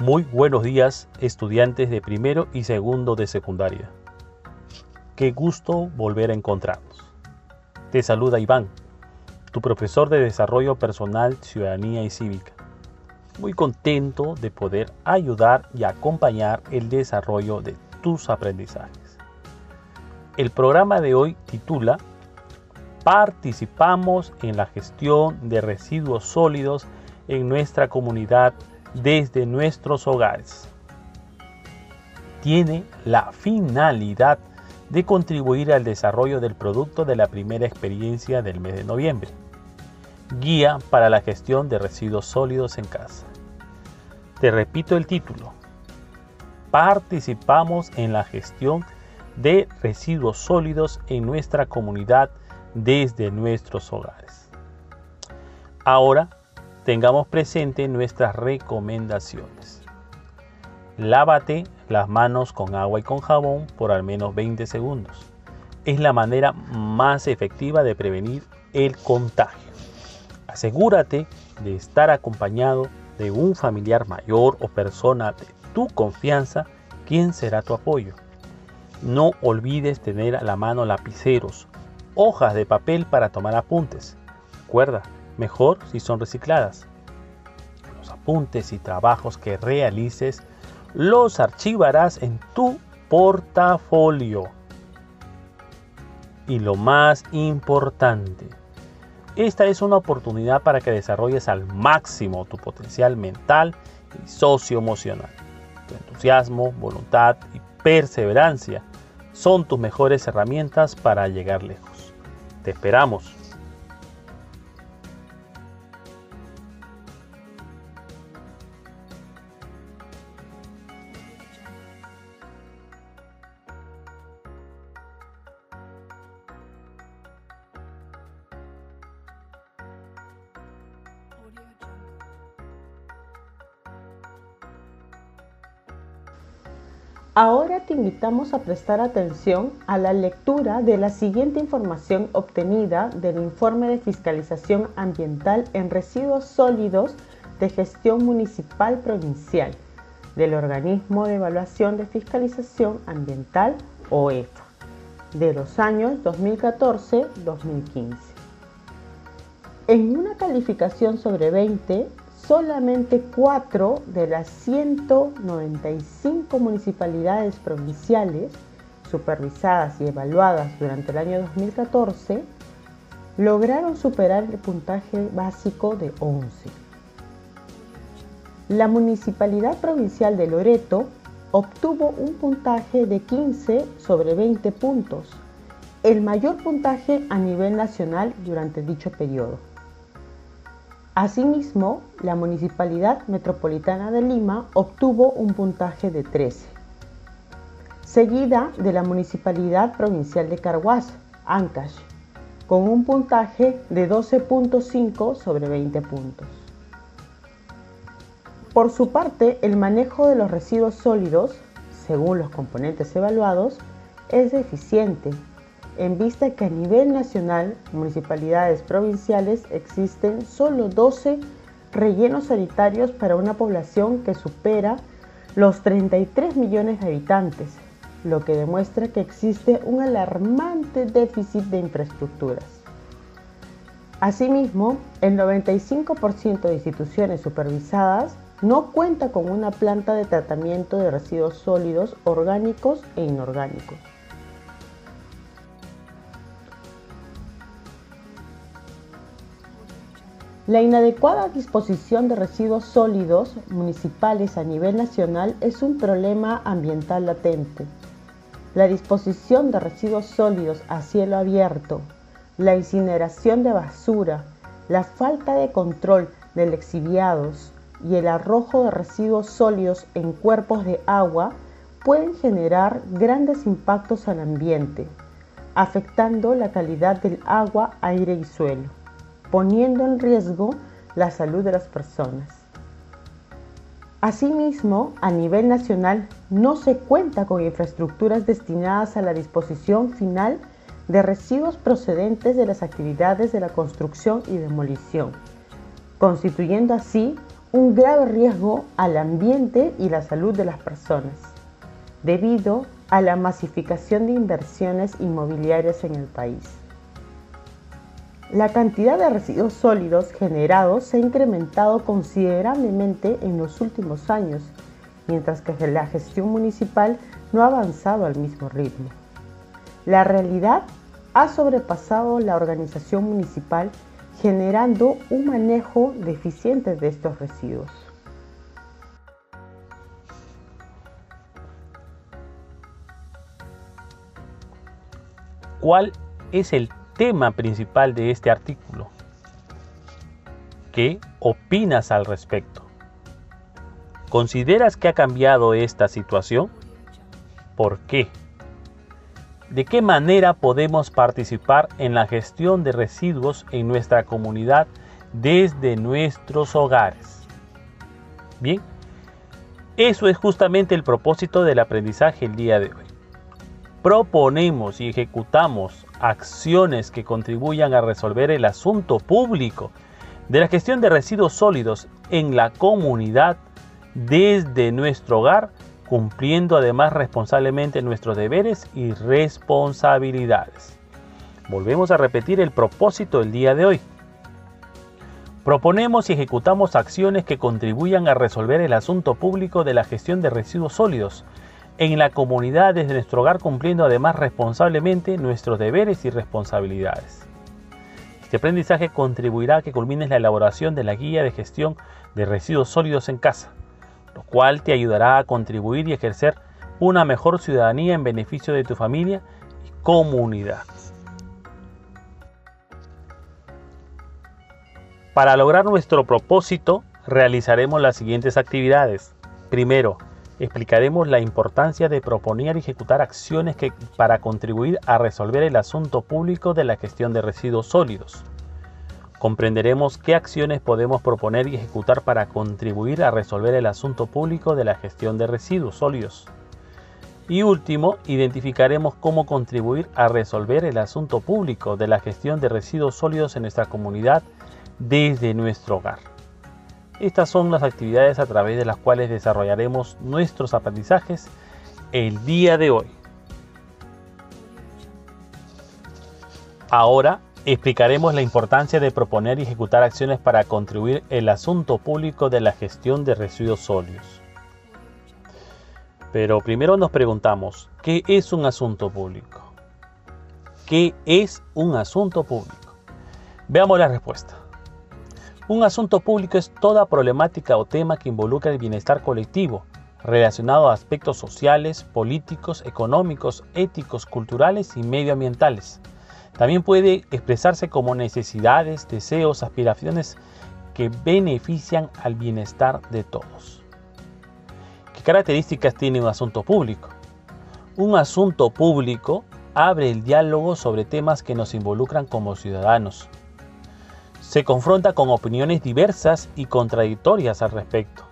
Muy buenos días, estudiantes de primero y segundo de secundaria. Qué gusto volver a encontrarnos. Te saluda Iván, tu profesor de Desarrollo Personal, Ciudadanía y Cívica. Muy contento de poder ayudar y acompañar el desarrollo de tus aprendizajes. El programa de hoy titula Participamos en la gestión de residuos sólidos en nuestra comunidad desde nuestros hogares. Tiene la finalidad de contribuir al desarrollo del producto de la primera experiencia del mes de noviembre. Guía para la gestión de residuos sólidos en casa. Te repito el título. Participamos en la gestión de residuos sólidos en nuestra comunidad desde nuestros hogares. Ahora tengamos presente nuestras recomendaciones. Lávate las manos con agua y con jabón por al menos 20 segundos. Es la manera más efectiva de prevenir el contagio. Asegúrate de estar acompañado de un familiar mayor o persona de tu confianza quien será tu apoyo. No olvides tener a la mano lapiceros, hojas de papel para tomar apuntes. Recuerda, mejor si son recicladas. Los apuntes y trabajos que realices los archivarás en tu portafolio. Y lo más importante, esta es una oportunidad para que desarrolles al máximo tu potencial mental y socioemocional. Tu entusiasmo, voluntad y perseverancia son tus mejores herramientas para llegar lejos. Te esperamos. Ahora te invitamos a prestar atención a la lectura de la siguiente información obtenida del informe de fiscalización ambiental en residuos sólidos de gestión municipal provincial del Organismo de Evaluación de Fiscalización Ambiental OEFA de los años 2014-2015. En una calificación sobre 20, solamente cuatro de las 195 municipalidades provinciales supervisadas y evaluadas durante el año 2014 lograron superar el puntaje básico de 11. La Municipalidad Provincial de Loreto obtuvo un puntaje de 15 sobre 20 puntos, el mayor puntaje a nivel nacional durante dicho periodo. Asimismo, la Municipalidad Metropolitana de Lima obtuvo un puntaje de 13, seguida de la Municipalidad Provincial de Carhuaz, Ancash, con un puntaje de 12.5 sobre 20 puntos. Por su parte, el manejo de los residuos sólidos, según los componentes evaluados, es deficiente en vista que a nivel nacional, municipalidades provinciales existen solo 12 rellenos sanitarios para una población que supera los 33 millones de habitantes, lo que demuestra que existe un alarmante déficit de infraestructuras. Asimismo, el 95% de instituciones supervisadas no cuenta con una planta de tratamiento de residuos sólidos orgánicos e inorgánicos. La inadecuada disposición de residuos sólidos municipales a nivel nacional es un problema ambiental latente. La disposición de residuos sólidos a cielo abierto, la incineración de basura, la falta de control de lexiviados y el arrojo de residuos sólidos en cuerpos de agua pueden generar grandes impactos al ambiente, afectando la calidad del agua, aire y suelo, poniendo en riesgo la salud de las personas. Asimismo, a nivel nacional no se cuenta con infraestructuras destinadas a la disposición final de residuos procedentes de las actividades de la construcción y demolición, constituyendo así un grave riesgo al ambiente y la salud de las personas, debido a la masificación de inversiones inmobiliarias en el país. La cantidad de residuos sólidos generados se ha incrementado considerablemente en los últimos años, mientras que la gestión municipal no ha avanzado al mismo ritmo. La realidad ha sobrepasado la organización municipal generando un manejo deficiente de estos residuos. ¿Cuál es el tema principal de este artículo? ¿Qué opinas al respecto? ¿Consideras que ha cambiado esta situación? ¿Por qué? ¿De qué manera podemos participar en la gestión de residuos en nuestra comunidad desde nuestros hogares? Bien, eso es justamente el propósito del aprendizaje el día de hoy. Proponemos y ejecutamos acciones que contribuyan a resolver el asunto público de la gestión de residuos sólidos en la comunidad desde nuestro hogar cumpliendo además responsablemente nuestros deberes y responsabilidades. Volvemos a repetir el propósito del día de hoy. Proponemos y ejecutamos acciones que contribuyan a resolver el asunto público de la gestión de residuos sólidos en la comunidad desde nuestro hogar cumpliendo además responsablemente nuestros deberes y responsabilidades. Este aprendizaje contribuirá a que culmines la elaboración de la guía de gestión de residuos sólidos en casa lo cual te ayudará a contribuir y ejercer una mejor ciudadanía en beneficio de tu familia y comunidad. Para lograr nuestro propósito, realizaremos las siguientes actividades. Primero, explicaremos la importancia de proponer y ejecutar acciones para contribuir a resolver el asunto público de la gestión de residuos sólidos comprenderemos qué acciones podemos proponer y ejecutar para contribuir a resolver el asunto público de la gestión de residuos sólidos. Y último, identificaremos cómo contribuir a resolver el asunto público de la gestión de residuos sólidos en nuestra comunidad desde nuestro hogar. Estas son las actividades a través de las cuales desarrollaremos nuestros aprendizajes el día de hoy. Ahora Explicaremos la importancia de proponer y ejecutar acciones para contribuir el asunto público de la gestión de residuos sólidos. Pero primero nos preguntamos, ¿qué es un asunto público? ¿Qué es un asunto público? Veamos la respuesta. Un asunto público es toda problemática o tema que involucra el bienestar colectivo, relacionado a aspectos sociales, políticos, económicos, éticos, culturales y medioambientales también puede expresarse como necesidades, deseos, aspiraciones que benefician al bienestar de todos. ¿Qué características tiene un asunto público? Un asunto público abre el diálogo sobre temas que nos involucran como ciudadanos. Se confronta con opiniones diversas y contradictorias al respecto.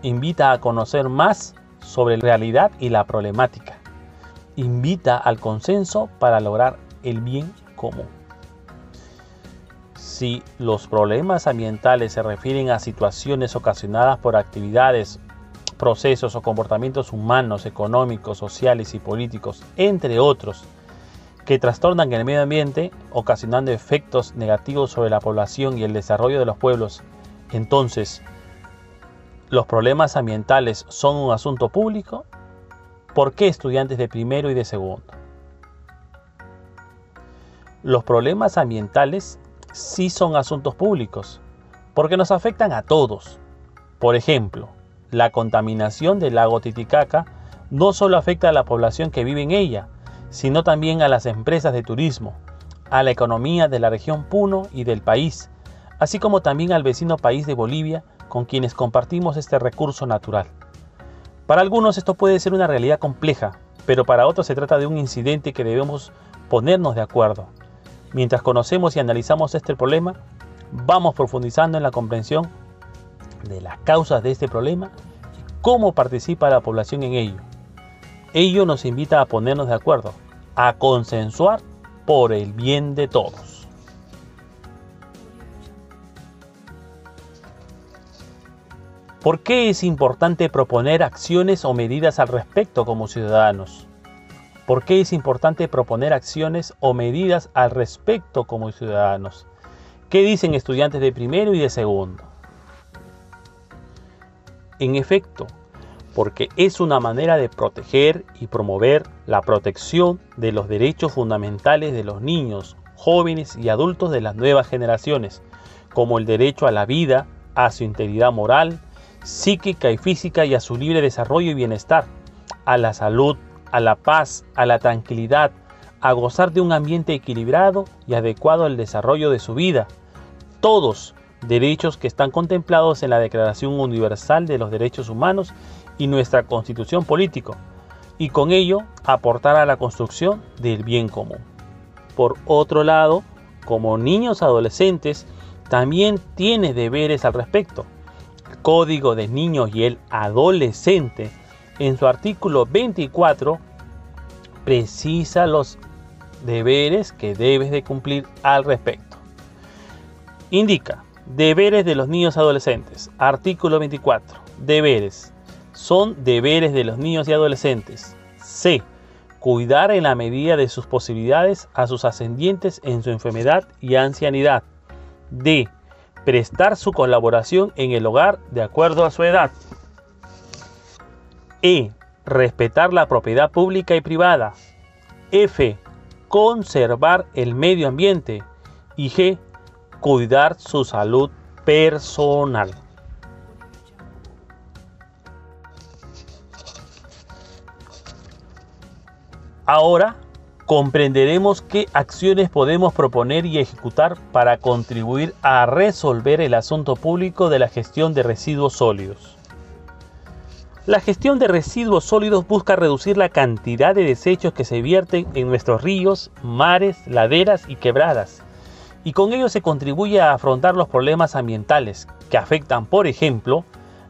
Invita a conocer más sobre la realidad y la problemática. Invita al consenso para lograr el bien común. Si los problemas ambientales se refieren a situaciones ocasionadas por actividades, procesos o comportamientos humanos, económicos, sociales y políticos, entre otros, que trastornan el medio ambiente, ocasionando efectos negativos sobre la población y el desarrollo de los pueblos, entonces, ¿los problemas ambientales son un asunto público? ¿Por qué estudiantes de primero y de segundo? Los problemas ambientales sí son asuntos públicos, porque nos afectan a todos. Por ejemplo, la contaminación del lago Titicaca no solo afecta a la población que vive en ella, sino también a las empresas de turismo, a la economía de la región Puno y del país, así como también al vecino país de Bolivia con quienes compartimos este recurso natural. Para algunos esto puede ser una realidad compleja, pero para otros se trata de un incidente que debemos ponernos de acuerdo. Mientras conocemos y analizamos este problema, vamos profundizando en la comprensión de las causas de este problema y cómo participa la población en ello. Ello nos invita a ponernos de acuerdo, a consensuar por el bien de todos. ¿Por qué es importante proponer acciones o medidas al respecto como ciudadanos? ¿Por qué es importante proponer acciones o medidas al respecto como ciudadanos? ¿Qué dicen estudiantes de primero y de segundo? En efecto, porque es una manera de proteger y promover la protección de los derechos fundamentales de los niños, jóvenes y adultos de las nuevas generaciones, como el derecho a la vida, a su integridad moral, psíquica y física y a su libre desarrollo y bienestar, a la salud, a la paz, a la tranquilidad, a gozar de un ambiente equilibrado y adecuado al desarrollo de su vida. Todos derechos que están contemplados en la Declaración Universal de los Derechos Humanos y nuestra Constitución Política, y con ello aportar a la construcción del bien común. Por otro lado, como niños adolescentes, también tiene deberes al respecto. El Código de Niños y el Adolescente, en su artículo 24, precisa los deberes que debes de cumplir al respecto. Indica, deberes de los niños adolescentes. Artículo 24. Deberes. Son deberes de los niños y adolescentes. C. Cuidar en la medida de sus posibilidades a sus ascendientes en su enfermedad y ancianidad. D. Prestar su colaboración en el hogar de acuerdo a su edad. E. Respetar la propiedad pública y privada. F conservar el medio ambiente y G, cuidar su salud personal. Ahora comprenderemos qué acciones podemos proponer y ejecutar para contribuir a resolver el asunto público de la gestión de residuos sólidos. La gestión de residuos sólidos busca reducir la cantidad de desechos que se vierten en nuestros ríos, mares, laderas y quebradas, y con ello se contribuye a afrontar los problemas ambientales que afectan, por ejemplo,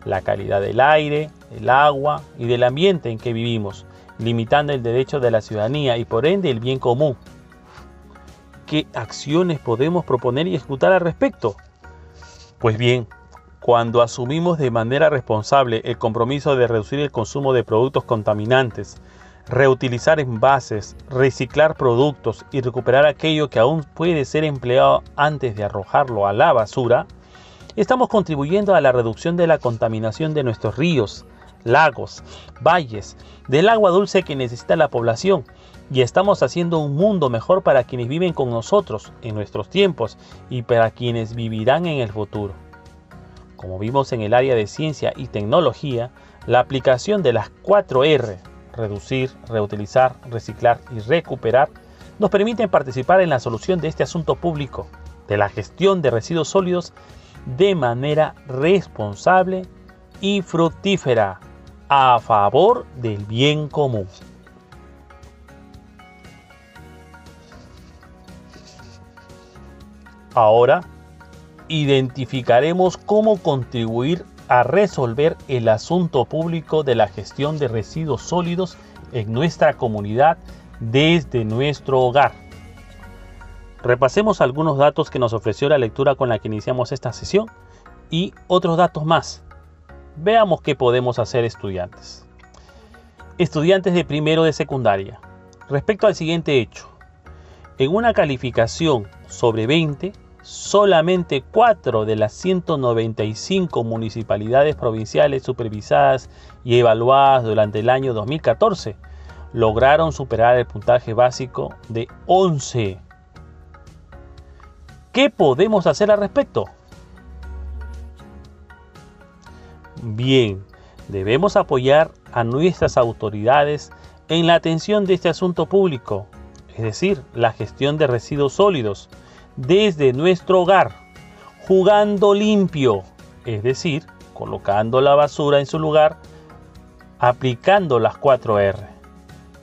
la calidad del aire, el agua y del ambiente en que vivimos, limitando el derecho de la ciudadanía y por ende el bien común. ¿Qué acciones podemos proponer y ejecutar al respecto? Pues bien, cuando asumimos de manera responsable el compromiso de reducir el consumo de productos contaminantes, reutilizar envases, reciclar productos y recuperar aquello que aún puede ser empleado antes de arrojarlo a la basura, estamos contribuyendo a la reducción de la contaminación de nuestros ríos, lagos, valles, del agua dulce que necesita la población y estamos haciendo un mundo mejor para quienes viven con nosotros en nuestros tiempos y para quienes vivirán en el futuro. Como vimos en el área de ciencia y tecnología, la aplicación de las 4 R, reducir, reutilizar, reciclar y recuperar, nos permiten participar en la solución de este asunto público, de la gestión de residuos sólidos, de manera responsable y fructífera, a favor del bien común. Ahora identificaremos cómo contribuir a resolver el asunto público de la gestión de residuos sólidos en nuestra comunidad desde nuestro hogar. Repasemos algunos datos que nos ofreció la lectura con la que iniciamos esta sesión y otros datos más. Veamos qué podemos hacer estudiantes. Estudiantes de primero de secundaria. Respecto al siguiente hecho, en una calificación sobre 20, solamente 4 de las 195 municipalidades provinciales supervisadas y evaluadas durante el año 2014 lograron superar el puntaje básico de 11. ¿Qué podemos hacer al respecto? Bien, debemos apoyar a nuestras autoridades en la atención de este asunto público, es decir, la gestión de residuos sólidos, desde nuestro hogar, jugando limpio, es decir, colocando la basura en su lugar aplicando las 4R.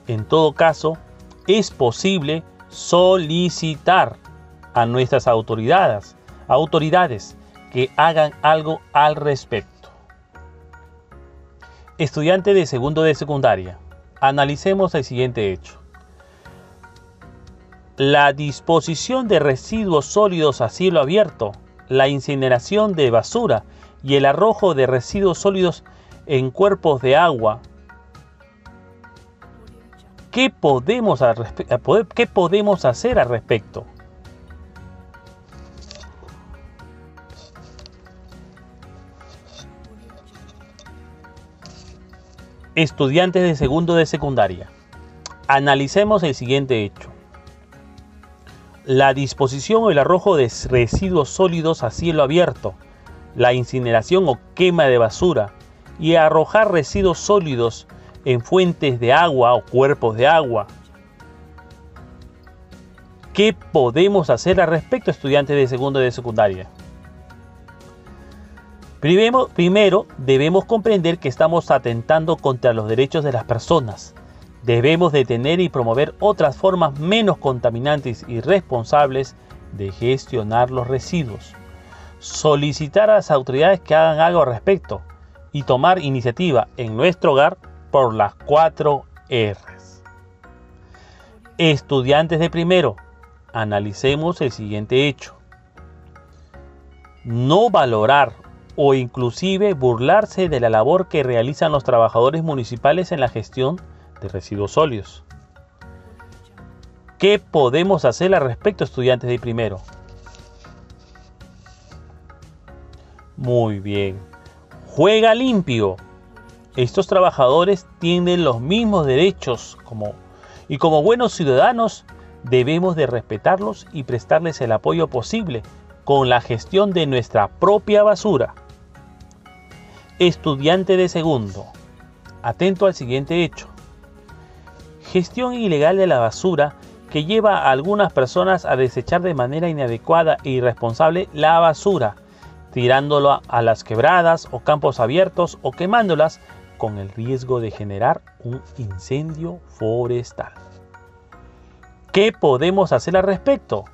En todo caso, es posible solicitar a nuestras autoridades, autoridades que hagan algo al respecto. Estudiante de segundo de secundaria, analicemos el siguiente hecho. La disposición de residuos sólidos a cielo abierto, la incineración de basura y el arrojo de residuos sólidos en cuerpos de agua. ¿Qué podemos, ¿Qué podemos hacer al respecto? Estudiantes de segundo de secundaria. Analicemos el siguiente hecho. La disposición o el arrojo de residuos sólidos a cielo abierto, la incineración o quema de basura y arrojar residuos sólidos en fuentes de agua o cuerpos de agua. ¿Qué podemos hacer al respecto, estudiantes de segundo de secundaria? Primero, primero, debemos comprender que estamos atentando contra los derechos de las personas. Debemos detener y promover otras formas menos contaminantes y responsables de gestionar los residuos. Solicitar a las autoridades que hagan algo al respecto y tomar iniciativa en nuestro hogar por las cuatro R's. Estudiantes de primero, analicemos el siguiente hecho. No valorar o inclusive burlarse de la labor que realizan los trabajadores municipales en la gestión de residuos sólidos. ¿Qué podemos hacer al respecto, estudiantes de primero? Muy bien. Juega limpio. Estos trabajadores tienen los mismos derechos como, y como buenos ciudadanos debemos de respetarlos y prestarles el apoyo posible con la gestión de nuestra propia basura. Estudiante de segundo. Atento al siguiente hecho. Gestión ilegal de la basura que lleva a algunas personas a desechar de manera inadecuada e irresponsable la basura, tirándolo a las quebradas o campos abiertos o quemándolas con el riesgo de generar un incendio forestal. ¿Qué podemos hacer al respecto?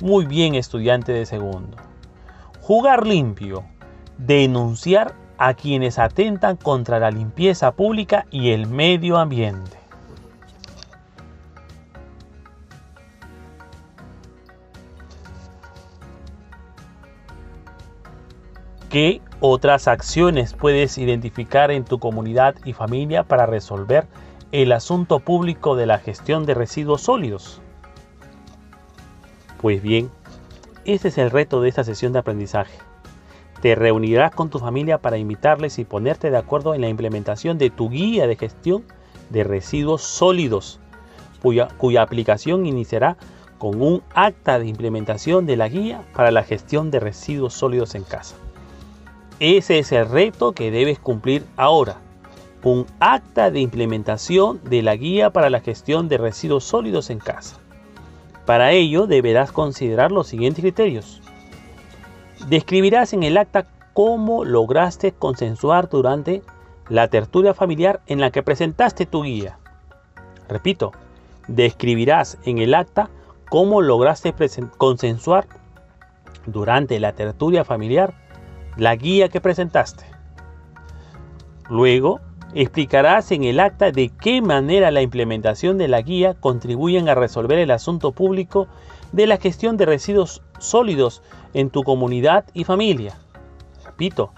Muy bien, estudiante de segundo. Jugar limpio. Denunciar a quienes atentan contra la limpieza pública y el medio ambiente. ¿Qué otras acciones puedes identificar en tu comunidad y familia para resolver el asunto público de la gestión de residuos sólidos? Pues bien, este es el reto de esta sesión de aprendizaje. Te reunirás con tu familia para invitarles y ponerte de acuerdo en la implementación de tu guía de gestión de residuos sólidos, cuya, cuya aplicación iniciará con un acta de implementación de la guía para la gestión de residuos sólidos en casa. Ese es el reto que debes cumplir ahora. Un acta de implementación de la guía para la gestión de residuos sólidos en casa. Para ello deberás considerar los siguientes criterios. Describirás en el acta cómo lograste consensuar durante la tertulia familiar en la que presentaste tu guía. Repito, describirás en el acta cómo lograste consensuar durante la tertulia familiar la guía que presentaste. Luego, Explicarás en el acta de qué manera la implementación de la guía contribuyen a resolver el asunto público de la gestión de residuos sólidos en tu comunidad y familia. Repito,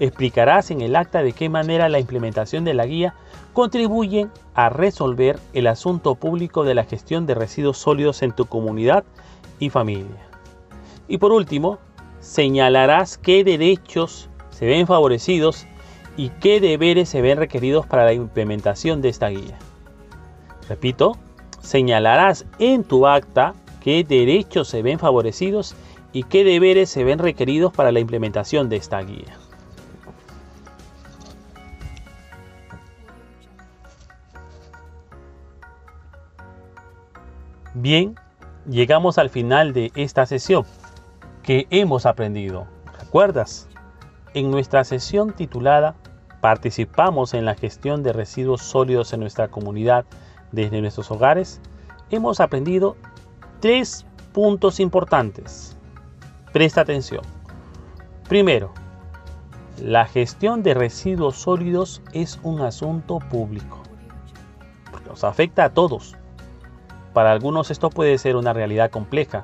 explicarás en el acta de qué manera la implementación de la guía contribuye a resolver el asunto público de la gestión de residuos sólidos en tu comunidad y familia. Y por último, señalarás qué derechos se ven favorecidos y qué deberes se ven requeridos para la implementación de esta guía. Repito, señalarás en tu acta qué derechos se ven favorecidos y qué deberes se ven requeridos para la implementación de esta guía. Bien, llegamos al final de esta sesión. que hemos aprendido? ¿Recuerdas? en nuestra sesión titulada Participamos en la gestión de residuos sólidos en nuestra comunidad desde nuestros hogares, hemos aprendido tres puntos importantes. Presta atención. Primero, la gestión de residuos sólidos es un asunto público. Nos afecta a todos. Para algunos esto puede ser una realidad compleja,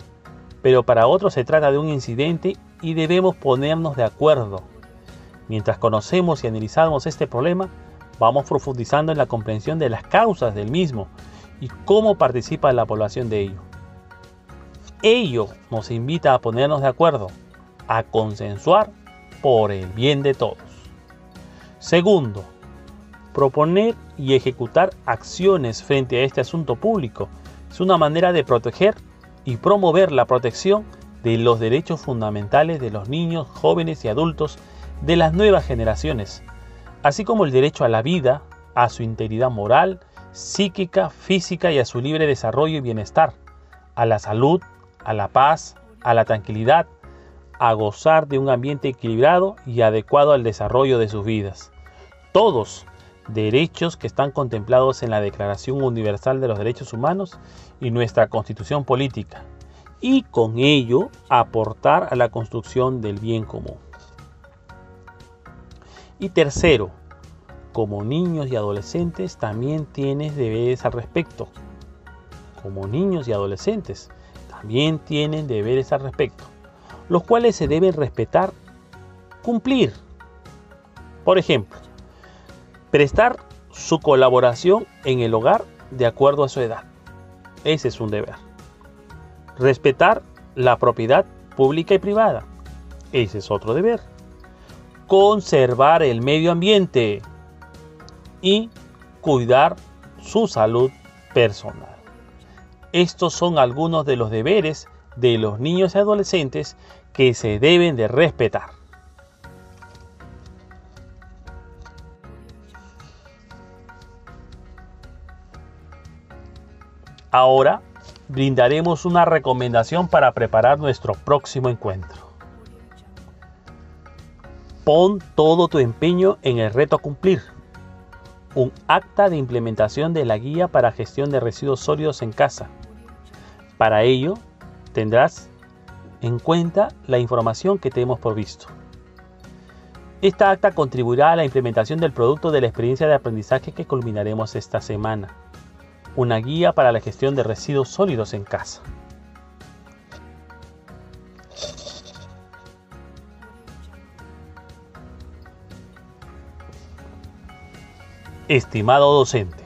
pero para otros se trata de un incidente y debemos ponernos de acuerdo. Mientras conocemos y analizamos este problema, vamos profundizando en la comprensión de las causas del mismo y cómo participa la población de ello. Ello nos invita a ponernos de acuerdo, a consensuar por el bien de todos. Segundo, proponer y ejecutar acciones frente a este asunto público es una manera de proteger y promover la protección de los derechos fundamentales de los niños, jóvenes y adultos de las nuevas generaciones, así como el derecho a la vida, a su integridad moral, psíquica, física y a su libre desarrollo y bienestar, a la salud, a la paz, a la tranquilidad, a gozar de un ambiente equilibrado y adecuado al desarrollo de sus vidas. Todos derechos que están contemplados en la Declaración Universal de los Derechos Humanos y nuestra Constitución Política, y con ello aportar a la construcción del bien común. Y tercero, como niños y adolescentes también tienes deberes al respecto. Como niños y adolescentes también tienen deberes al respecto, los cuales se deben respetar, cumplir. Por ejemplo, prestar su colaboración en el hogar de acuerdo a su edad. Ese es un deber. Respetar la propiedad pública y privada. Ese es otro deber. Conservar el medio ambiente y cuidar su salud personal. Estos son algunos de los deberes de los niños y adolescentes que se deben de respetar. Ahora brindaremos una recomendación para preparar nuestro próximo encuentro. Pon todo tu empeño en el reto a cumplir. Un acta de implementación de la guía para gestión de residuos sólidos en casa. Para ello, tendrás en cuenta la información que te hemos provisto. Esta acta contribuirá a la implementación del producto de la experiencia de aprendizaje que culminaremos esta semana una guía para la gestión de residuos sólidos en casa. Estimado docente,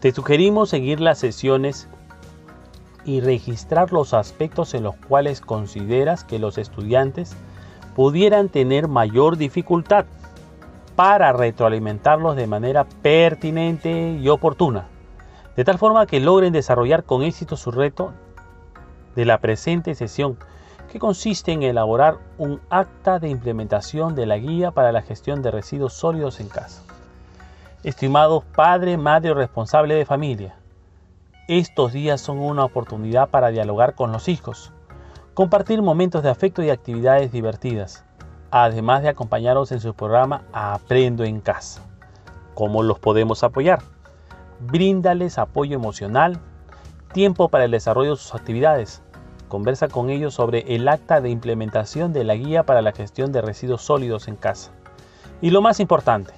te sugerimos seguir las sesiones y registrar los aspectos en los cuales consideras que los estudiantes pudieran tener mayor dificultad para retroalimentarlos de manera pertinente y oportuna de tal forma que logren desarrollar con éxito su reto de la presente sesión, que consiste en elaborar un acta de implementación de la guía para la gestión de residuos sólidos en casa. Estimados padre, madre o responsable de familia, estos días son una oportunidad para dialogar con los hijos, compartir momentos de afecto y actividades divertidas, además de acompañarlos en su programa Aprendo en casa. ¿Cómo los podemos apoyar? bríndales apoyo emocional, tiempo para el desarrollo de sus actividades. Conversa con ellos sobre el acta de implementación de la guía para la gestión de residuos sólidos en casa. Y lo más importante,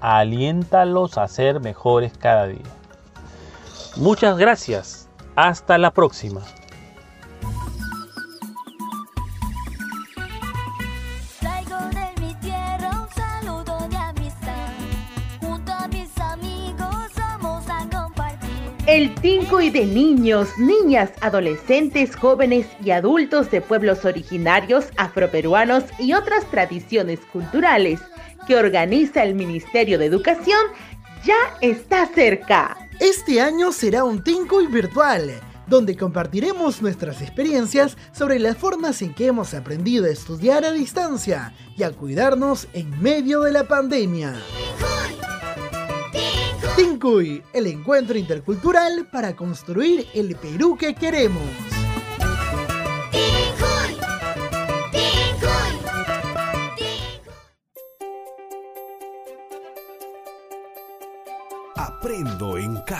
aliéntalos a ser mejores cada día. Muchas gracias. Hasta la próxima. El y de niños, niñas, adolescentes, jóvenes y adultos de pueblos originarios, afroperuanos y otras tradiciones culturales que organiza el Ministerio de Educación ya está cerca. Este año será un y virtual, donde compartiremos nuestras experiencias sobre las formas en que hemos aprendido a estudiar a distancia y a cuidarnos en medio de la pandemia. Tincuy, el encuentro intercultural para construir el Perú que queremos.